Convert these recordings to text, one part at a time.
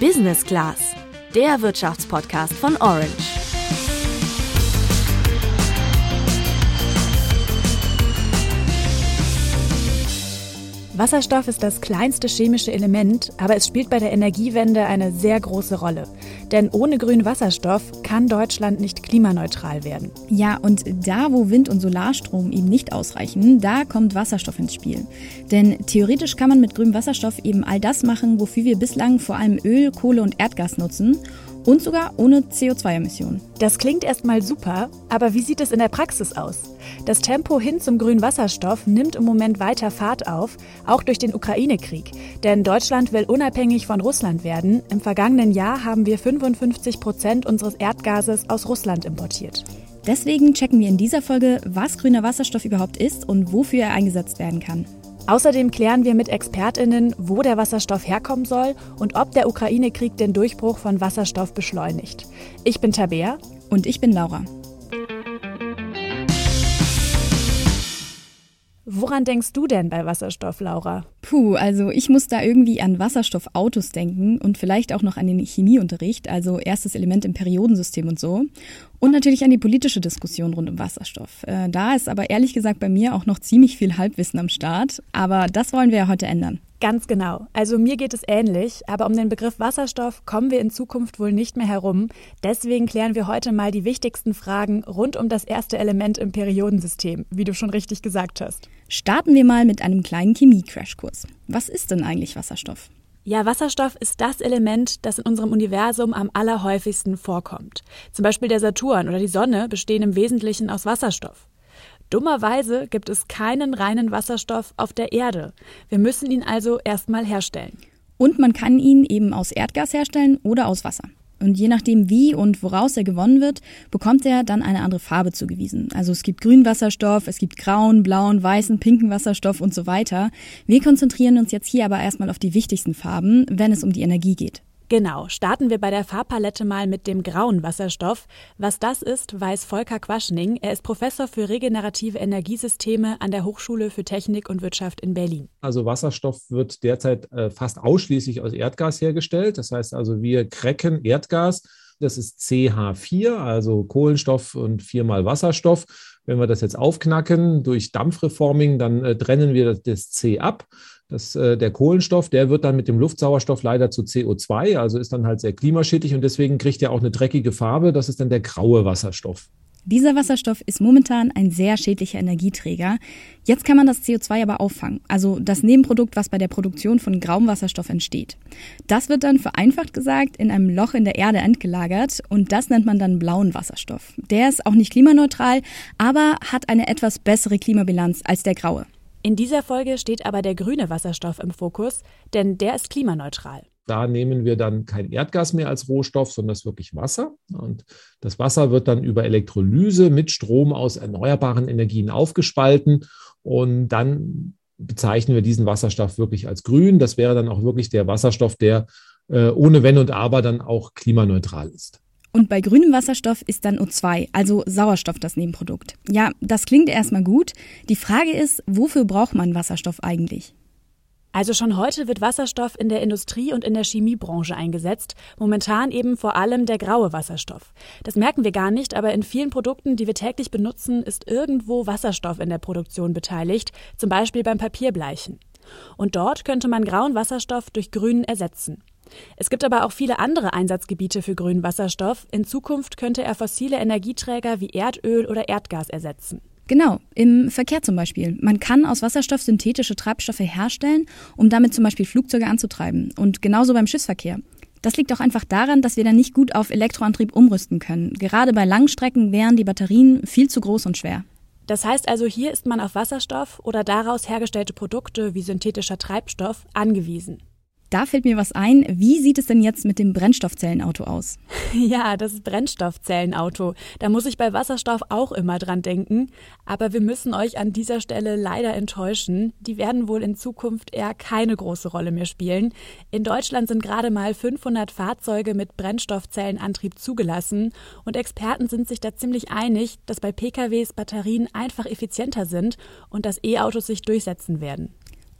Business Class, der Wirtschaftspodcast von Orange. Wasserstoff ist das kleinste chemische Element, aber es spielt bei der Energiewende eine sehr große Rolle. Denn ohne grünen Wasserstoff kann Deutschland nicht klimaneutral werden. Ja, und da, wo Wind- und Solarstrom eben nicht ausreichen, da kommt Wasserstoff ins Spiel. Denn theoretisch kann man mit grünem Wasserstoff eben all das machen, wofür wir bislang vor allem Öl, Kohle und Erdgas nutzen und sogar ohne CO2-Emissionen. Das klingt erstmal super, aber wie sieht es in der Praxis aus? Das Tempo hin zum grünen Wasserstoff nimmt im Moment weiter Fahrt auf, auch durch den Ukraine-Krieg. Denn Deutschland will unabhängig von Russland werden. Im vergangenen Jahr haben wir 55 Prozent unseres Erdgases aus Russland importiert. Deswegen checken wir in dieser Folge, was grüner Wasserstoff überhaupt ist und wofür er eingesetzt werden kann. Außerdem klären wir mit ExpertInnen, wo der Wasserstoff herkommen soll und ob der Ukraine-Krieg den Durchbruch von Wasserstoff beschleunigt. Ich bin Tabea. Und ich bin Laura. Woran denkst du denn bei Wasserstoff, Laura? Puh, also ich muss da irgendwie an Wasserstoffautos denken und vielleicht auch noch an den Chemieunterricht, also erstes Element im Periodensystem und so. Und natürlich an die politische Diskussion rund um Wasserstoff. Äh, da ist aber ehrlich gesagt bei mir auch noch ziemlich viel Halbwissen am Start. Aber das wollen wir ja heute ändern. Ganz genau. Also mir geht es ähnlich, aber um den Begriff Wasserstoff kommen wir in Zukunft wohl nicht mehr herum. Deswegen klären wir heute mal die wichtigsten Fragen rund um das erste Element im Periodensystem, wie du schon richtig gesagt hast. Starten wir mal mit einem kleinen Chemie-Crashkurs. Was ist denn eigentlich Wasserstoff? Ja, Wasserstoff ist das Element, das in unserem Universum am allerhäufigsten vorkommt. Zum Beispiel der Saturn oder die Sonne bestehen im Wesentlichen aus Wasserstoff. Dummerweise gibt es keinen reinen Wasserstoff auf der Erde. Wir müssen ihn also erstmal herstellen. Und man kann ihn eben aus Erdgas herstellen oder aus Wasser. Und je nachdem, wie und woraus er gewonnen wird, bekommt er dann eine andere Farbe zugewiesen. Also es gibt grünen Wasserstoff, es gibt grauen, blauen, weißen, pinken Wasserstoff und so weiter. Wir konzentrieren uns jetzt hier aber erstmal auf die wichtigsten Farben, wenn es um die Energie geht. Genau, starten wir bei der Farbpalette mal mit dem grauen Wasserstoff. Was das ist, weiß Volker Quaschning. Er ist Professor für regenerative Energiesysteme an der Hochschule für Technik und Wirtschaft in Berlin. Also Wasserstoff wird derzeit äh, fast ausschließlich aus Erdgas hergestellt. Das heißt also, wir cracken Erdgas. Das ist CH4, also Kohlenstoff und viermal Wasserstoff. Wenn wir das jetzt aufknacken durch Dampfreforming, dann äh, trennen wir das C ab. Das, äh, der Kohlenstoff, der wird dann mit dem Luftsauerstoff leider zu CO2, also ist dann halt sehr klimaschädlich und deswegen kriegt er auch eine dreckige Farbe. Das ist dann der graue Wasserstoff. Dieser Wasserstoff ist momentan ein sehr schädlicher Energieträger. Jetzt kann man das CO2 aber auffangen, also das Nebenprodukt, was bei der Produktion von grauem Wasserstoff entsteht. Das wird dann vereinfacht gesagt in einem Loch in der Erde entgelagert und das nennt man dann blauen Wasserstoff. Der ist auch nicht klimaneutral, aber hat eine etwas bessere Klimabilanz als der graue. In dieser Folge steht aber der grüne Wasserstoff im Fokus, denn der ist klimaneutral. Da nehmen wir dann kein Erdgas mehr als Rohstoff, sondern das wirklich Wasser. Und das Wasser wird dann über Elektrolyse mit Strom aus erneuerbaren Energien aufgespalten. Und dann bezeichnen wir diesen Wasserstoff wirklich als grün. Das wäre dann auch wirklich der Wasserstoff, der äh, ohne Wenn und Aber dann auch klimaneutral ist. Und bei grünem Wasserstoff ist dann O2, also Sauerstoff, das Nebenprodukt. Ja, das klingt erstmal gut. Die Frage ist, wofür braucht man Wasserstoff eigentlich? Also schon heute wird Wasserstoff in der Industrie und in der Chemiebranche eingesetzt, momentan eben vor allem der graue Wasserstoff. Das merken wir gar nicht, aber in vielen Produkten, die wir täglich benutzen, ist irgendwo Wasserstoff in der Produktion beteiligt, zum Beispiel beim Papierbleichen. Und dort könnte man grauen Wasserstoff durch grünen ersetzen. Es gibt aber auch viele andere Einsatzgebiete für grünen Wasserstoff. In Zukunft könnte er fossile Energieträger wie Erdöl oder Erdgas ersetzen. Genau, im Verkehr zum Beispiel. Man kann aus Wasserstoff synthetische Treibstoffe herstellen, um damit zum Beispiel Flugzeuge anzutreiben. Und genauso beim Schiffsverkehr. Das liegt auch einfach daran, dass wir dann nicht gut auf Elektroantrieb umrüsten können. Gerade bei Langstrecken wären die Batterien viel zu groß und schwer. Das heißt also, hier ist man auf Wasserstoff oder daraus hergestellte Produkte wie synthetischer Treibstoff angewiesen. Da fällt mir was ein. Wie sieht es denn jetzt mit dem Brennstoffzellenauto aus? Ja, das Brennstoffzellenauto. Da muss ich bei Wasserstoff auch immer dran denken. Aber wir müssen euch an dieser Stelle leider enttäuschen. Die werden wohl in Zukunft eher keine große Rolle mehr spielen. In Deutschland sind gerade mal 500 Fahrzeuge mit Brennstoffzellenantrieb zugelassen. Und Experten sind sich da ziemlich einig, dass bei PKWs Batterien einfach effizienter sind und dass E-Autos sich durchsetzen werden.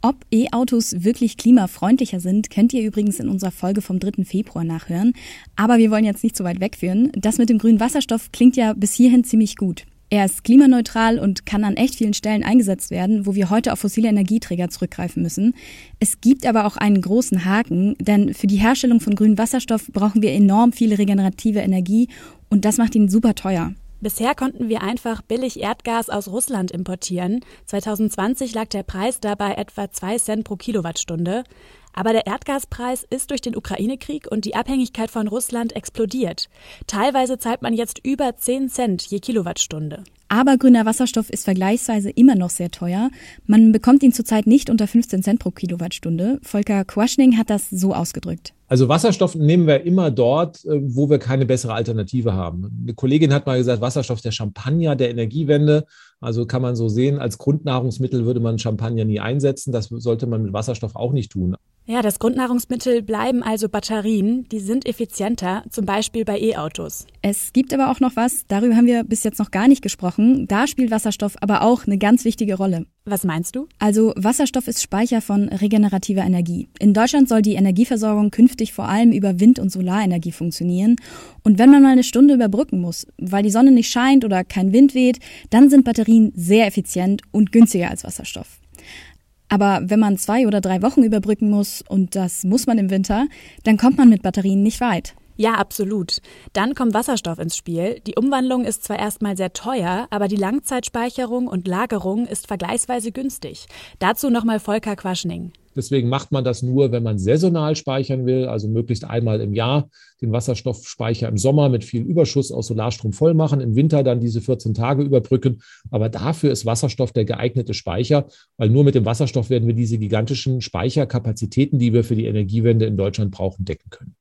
Ob E-Autos wirklich klimafreundlicher sind, könnt ihr übrigens in unserer Folge vom 3. Februar nachhören. Aber wir wollen jetzt nicht so weit wegführen. Das mit dem grünen Wasserstoff klingt ja bis hierhin ziemlich gut. Er ist klimaneutral und kann an echt vielen Stellen eingesetzt werden, wo wir heute auf fossile Energieträger zurückgreifen müssen. Es gibt aber auch einen großen Haken, denn für die Herstellung von grünem Wasserstoff brauchen wir enorm viele regenerative Energie und das macht ihn super teuer. Bisher konnten wir einfach billig Erdgas aus Russland importieren. 2020 lag der Preis dabei etwa 2 Cent pro Kilowattstunde. Aber der Erdgaspreis ist durch den Ukraine-Krieg und die Abhängigkeit von Russland explodiert. Teilweise zahlt man jetzt über 10 Cent je Kilowattstunde. Aber grüner Wasserstoff ist vergleichsweise immer noch sehr teuer. Man bekommt ihn zurzeit nicht unter 15 Cent pro Kilowattstunde. Volker Quaschning hat das so ausgedrückt. Also Wasserstoff nehmen wir immer dort, äh, wo wir keine bessere Alternative haben. Eine Kollegin hat mal gesagt, Wasserstoff der Champagner der Energiewende. Also kann man so sehen, als Grundnahrungsmittel würde man Champagner nie einsetzen. Das sollte man mit Wasserstoff auch nicht tun. Ja, das Grundnahrungsmittel bleiben also Batterien. Die sind effizienter, zum Beispiel bei E-Autos. Es gibt aber auch noch was, darüber haben wir bis jetzt noch gar nicht gesprochen. Da spielt Wasserstoff aber auch eine ganz wichtige Rolle. Was meinst du? Also Wasserstoff ist Speicher von regenerativer Energie. In Deutschland soll die Energieversorgung künftig vor allem über Wind- und Solarenergie funktionieren. Und wenn man mal eine Stunde überbrücken muss, weil die Sonne nicht scheint oder kein Wind weht, dann sind Batterien sehr effizient und günstiger als Wasserstoff. Aber wenn man zwei oder drei Wochen überbrücken muss, und das muss man im Winter, dann kommt man mit Batterien nicht weit. Ja, absolut. Dann kommt Wasserstoff ins Spiel. Die Umwandlung ist zwar erstmal sehr teuer, aber die Langzeitspeicherung und Lagerung ist vergleichsweise günstig. Dazu nochmal Volker Quaschning. Deswegen macht man das nur, wenn man saisonal speichern will, also möglichst einmal im Jahr den Wasserstoffspeicher im Sommer mit viel Überschuss aus Solarstrom voll machen, im Winter dann diese 14 Tage überbrücken. Aber dafür ist Wasserstoff der geeignete Speicher, weil nur mit dem Wasserstoff werden wir diese gigantischen Speicherkapazitäten, die wir für die Energiewende in Deutschland brauchen, decken können.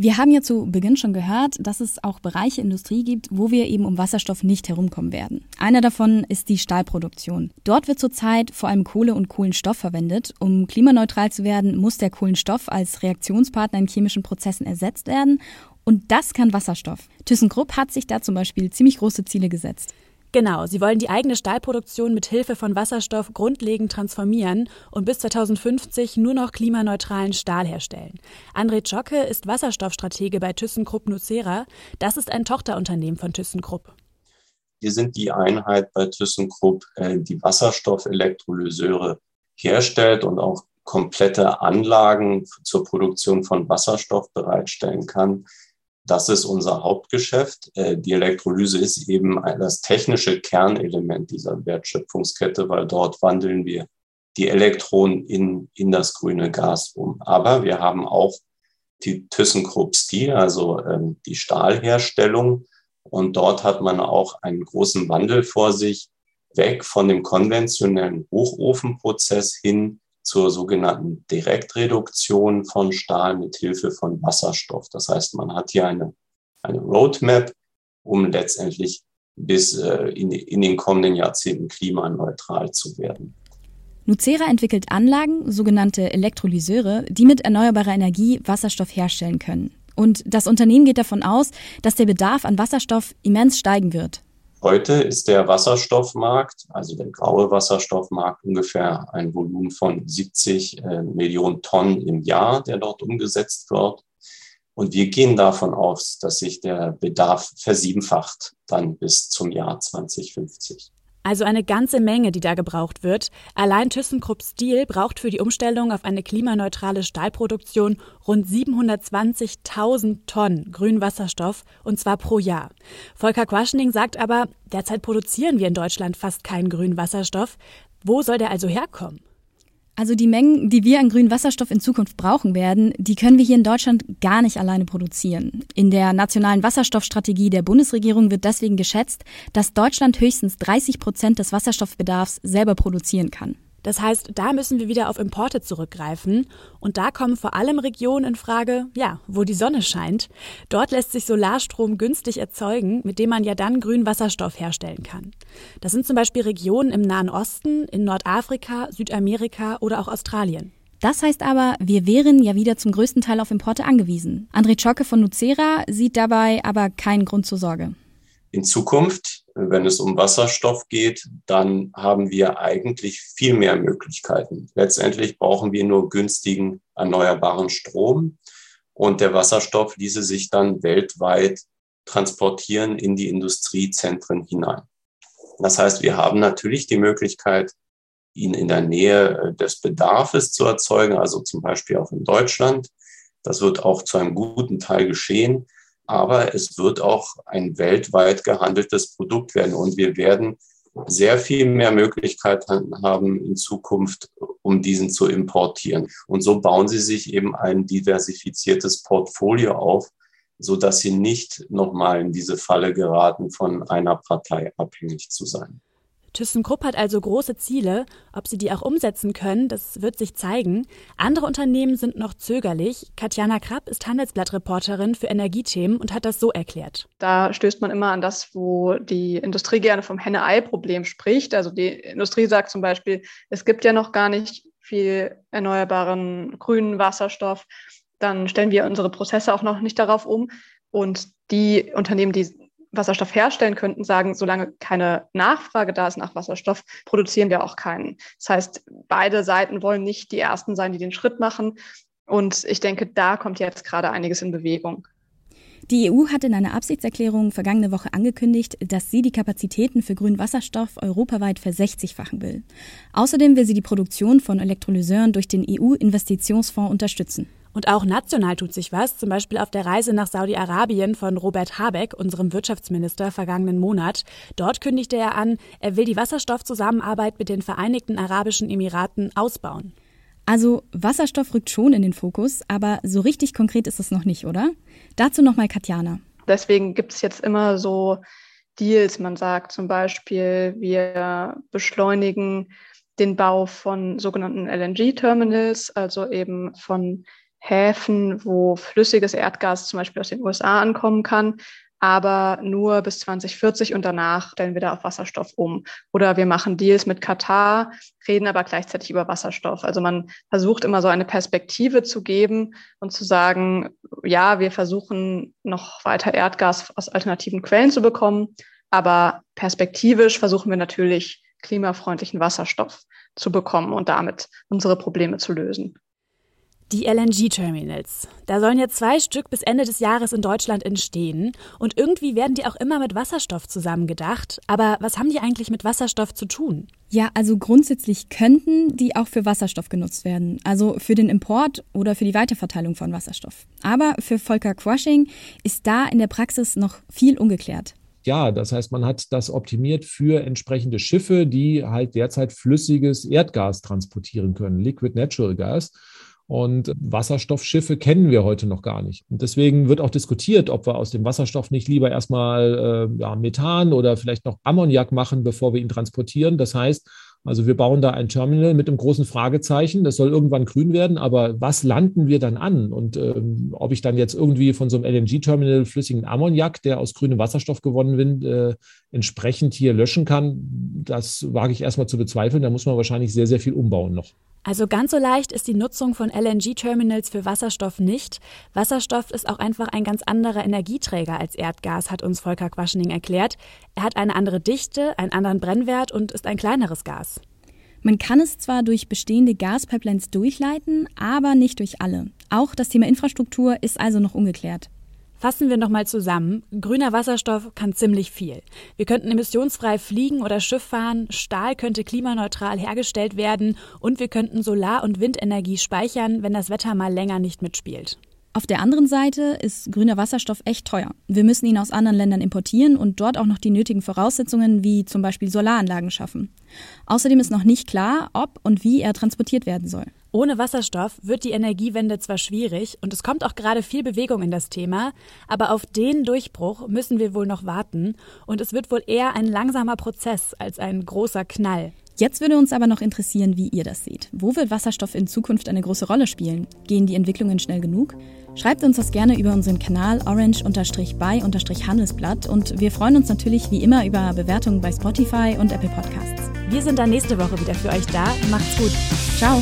Wir haben ja zu Beginn schon gehört, dass es auch Bereiche Industrie gibt, wo wir eben um Wasserstoff nicht herumkommen werden. Einer davon ist die Stahlproduktion. Dort wird zurzeit vor allem Kohle und Kohlenstoff verwendet. Um klimaneutral zu werden, muss der Kohlenstoff als Reaktionspartner in chemischen Prozessen ersetzt werden. Und das kann Wasserstoff. ThyssenKrupp hat sich da zum Beispiel ziemlich große Ziele gesetzt. Genau, sie wollen die eigene Stahlproduktion mit Hilfe von Wasserstoff grundlegend transformieren und bis 2050 nur noch klimaneutralen Stahl herstellen. André Zschocke ist Wasserstoffstratege bei ThyssenKrupp Nucera. Das ist ein Tochterunternehmen von ThyssenKrupp. Wir sind die Einheit bei ThyssenKrupp, äh, die Wasserstoffelektrolyseure herstellt und auch komplette Anlagen zur Produktion von Wasserstoff bereitstellen kann. Das ist unser Hauptgeschäft. Äh, die Elektrolyse ist eben das technische Kernelement dieser Wertschöpfungskette, weil dort wandeln wir die Elektronen in, in das grüne Gas um. Aber wir haben auch die ThyssenKrupp Steel, also ähm, die Stahlherstellung. Und dort hat man auch einen großen Wandel vor sich, weg von dem konventionellen Hochofenprozess hin zur sogenannten Direktreduktion von Stahl mit Hilfe von Wasserstoff. Das heißt, man hat hier eine, eine Roadmap, um letztendlich bis äh, in, in den kommenden Jahrzehnten klimaneutral zu werden. Nucera entwickelt Anlagen, sogenannte Elektrolyseure, die mit erneuerbarer Energie Wasserstoff herstellen können. Und das Unternehmen geht davon aus, dass der Bedarf an Wasserstoff immens steigen wird. Heute ist der Wasserstoffmarkt, also der graue Wasserstoffmarkt, ungefähr ein Volumen von 70 äh, Millionen Tonnen im Jahr, der dort umgesetzt wird. Und wir gehen davon aus, dass sich der Bedarf versiebenfacht dann bis zum Jahr 2050. Also eine ganze Menge, die da gebraucht wird. Allein ThyssenKrupp Steel braucht für die Umstellung auf eine klimaneutrale Stahlproduktion rund 720.000 Tonnen grünen Wasserstoff und zwar pro Jahr. Volker Quaschening sagt aber, derzeit produzieren wir in Deutschland fast keinen grünen Wasserstoff. Wo soll der also herkommen? Also die Mengen, die wir an grünen Wasserstoff in Zukunft brauchen werden, die können wir hier in Deutschland gar nicht alleine produzieren. In der nationalen Wasserstoffstrategie der Bundesregierung wird deswegen geschätzt, dass Deutschland höchstens 30 Prozent des Wasserstoffbedarfs selber produzieren kann. Das heißt, da müssen wir wieder auf Importe zurückgreifen. Und da kommen vor allem Regionen in Frage, ja, wo die Sonne scheint. Dort lässt sich Solarstrom günstig erzeugen, mit dem man ja dann grünen Wasserstoff herstellen kann. Das sind zum Beispiel Regionen im Nahen Osten, in Nordafrika, Südamerika oder auch Australien. Das heißt aber, wir wären ja wieder zum größten Teil auf Importe angewiesen. André Czocke von Nucera sieht dabei aber keinen Grund zur Sorge. In Zukunft wenn es um Wasserstoff geht, dann haben wir eigentlich viel mehr Möglichkeiten. Letztendlich brauchen wir nur günstigen erneuerbaren Strom und der Wasserstoff ließe sich dann weltweit transportieren in die Industriezentren hinein. Das heißt, wir haben natürlich die Möglichkeit, ihn in der Nähe äh, des Bedarfes zu erzeugen, also zum Beispiel auch in Deutschland. Das wird auch zu einem guten Teil geschehen aber es wird auch ein weltweit gehandeltes Produkt werden und wir werden sehr viel mehr Möglichkeiten haben in Zukunft, um diesen zu importieren. Und so bauen sie sich eben ein diversifiziertes Portfolio auf, so dass sie nicht nochmal in diese Falle geraten, von einer Partei abhängig zu sein. ThyssenKrupp hat also große Ziele. Ob sie die auch umsetzen können, das wird sich zeigen. Andere Unternehmen sind noch zögerlich. Katjana Krapp ist Handelsblattreporterin für Energiethemen und hat das so erklärt. Da stößt man immer an das, wo die Industrie gerne vom Henne-Ei-Problem spricht. Also die Industrie sagt zum Beispiel, es gibt ja noch gar nicht viel erneuerbaren grünen Wasserstoff. Dann stellen wir unsere Prozesse auch noch nicht darauf um. Und die Unternehmen, die Wasserstoff herstellen könnten, sagen, solange keine Nachfrage da ist nach Wasserstoff, produzieren wir auch keinen. Das heißt, beide Seiten wollen nicht die Ersten sein, die den Schritt machen. Und ich denke, da kommt jetzt gerade einiges in Bewegung. Die EU hat in einer Absichtserklärung vergangene Woche angekündigt, dass sie die Kapazitäten für grünen Wasserstoff europaweit versechzigfachen will. Außerdem will sie die Produktion von Elektrolyseuren durch den EU-Investitionsfonds unterstützen. Und auch national tut sich was, zum Beispiel auf der Reise nach Saudi-Arabien von Robert Habeck, unserem Wirtschaftsminister, vergangenen Monat. Dort kündigte er an, er will die Wasserstoffzusammenarbeit mit den Vereinigten Arabischen Emiraten ausbauen. Also Wasserstoff rückt schon in den Fokus, aber so richtig konkret ist es noch nicht, oder? Dazu nochmal Katjana. Deswegen gibt es jetzt immer so Deals. Man sagt zum Beispiel, wir beschleunigen den Bau von sogenannten LNG-Terminals, also eben von Häfen, wo flüssiges Erdgas zum Beispiel aus den USA ankommen kann, aber nur bis 2040 und danach stellen wir da auf Wasserstoff um. Oder wir machen Deals mit Katar, reden aber gleichzeitig über Wasserstoff. Also man versucht immer so eine Perspektive zu geben und zu sagen, ja, wir versuchen noch weiter Erdgas aus alternativen Quellen zu bekommen, aber perspektivisch versuchen wir natürlich klimafreundlichen Wasserstoff zu bekommen und damit unsere Probleme zu lösen. Die LNG-Terminals. Da sollen ja zwei Stück bis Ende des Jahres in Deutschland entstehen. Und irgendwie werden die auch immer mit Wasserstoff zusammengedacht. Aber was haben die eigentlich mit Wasserstoff zu tun? Ja, also grundsätzlich könnten die auch für Wasserstoff genutzt werden. Also für den Import oder für die Weiterverteilung von Wasserstoff. Aber für Volker Quashing ist da in der Praxis noch viel ungeklärt. Ja, das heißt, man hat das optimiert für entsprechende Schiffe, die halt derzeit flüssiges Erdgas transportieren können, Liquid Natural Gas. Und Wasserstoffschiffe kennen wir heute noch gar nicht. Und deswegen wird auch diskutiert, ob wir aus dem Wasserstoff nicht lieber erstmal äh, ja, Methan oder vielleicht noch Ammoniak machen, bevor wir ihn transportieren. Das heißt, also wir bauen da ein Terminal mit einem großen Fragezeichen. Das soll irgendwann grün werden, aber was landen wir dann an? Und ähm, ob ich dann jetzt irgendwie von so einem LNG-Terminal flüssigen Ammoniak, der aus grünem Wasserstoff gewonnen wird, äh, entsprechend hier löschen kann, das wage ich erstmal zu bezweifeln. Da muss man wahrscheinlich sehr, sehr viel umbauen noch. Also ganz so leicht ist die Nutzung von LNG-Terminals für Wasserstoff nicht. Wasserstoff ist auch einfach ein ganz anderer Energieträger als Erdgas, hat uns Volker Quaschening erklärt. Er hat eine andere Dichte, einen anderen Brennwert und ist ein kleineres Gas. Man kann es zwar durch bestehende Gaspipelines durchleiten, aber nicht durch alle. Auch das Thema Infrastruktur ist also noch ungeklärt. Fassen wir nochmal zusammen. Grüner Wasserstoff kann ziemlich viel. Wir könnten emissionsfrei fliegen oder Schiff fahren, Stahl könnte klimaneutral hergestellt werden und wir könnten Solar- und Windenergie speichern, wenn das Wetter mal länger nicht mitspielt. Auf der anderen Seite ist grüner Wasserstoff echt teuer. Wir müssen ihn aus anderen Ländern importieren und dort auch noch die nötigen Voraussetzungen wie zum Beispiel Solaranlagen schaffen. Außerdem ist noch nicht klar, ob und wie er transportiert werden soll. Ohne Wasserstoff wird die Energiewende zwar schwierig und es kommt auch gerade viel Bewegung in das Thema, aber auf den Durchbruch müssen wir wohl noch warten und es wird wohl eher ein langsamer Prozess als ein großer Knall. Jetzt würde uns aber noch interessieren, wie ihr das seht. Wo wird Wasserstoff in Zukunft eine große Rolle spielen? Gehen die Entwicklungen schnell genug? Schreibt uns das gerne über unseren Kanal orange-by-handelsblatt und wir freuen uns natürlich wie immer über Bewertungen bei Spotify und Apple Podcasts. Wir sind dann nächste Woche wieder für euch da. Macht's gut. Ciao.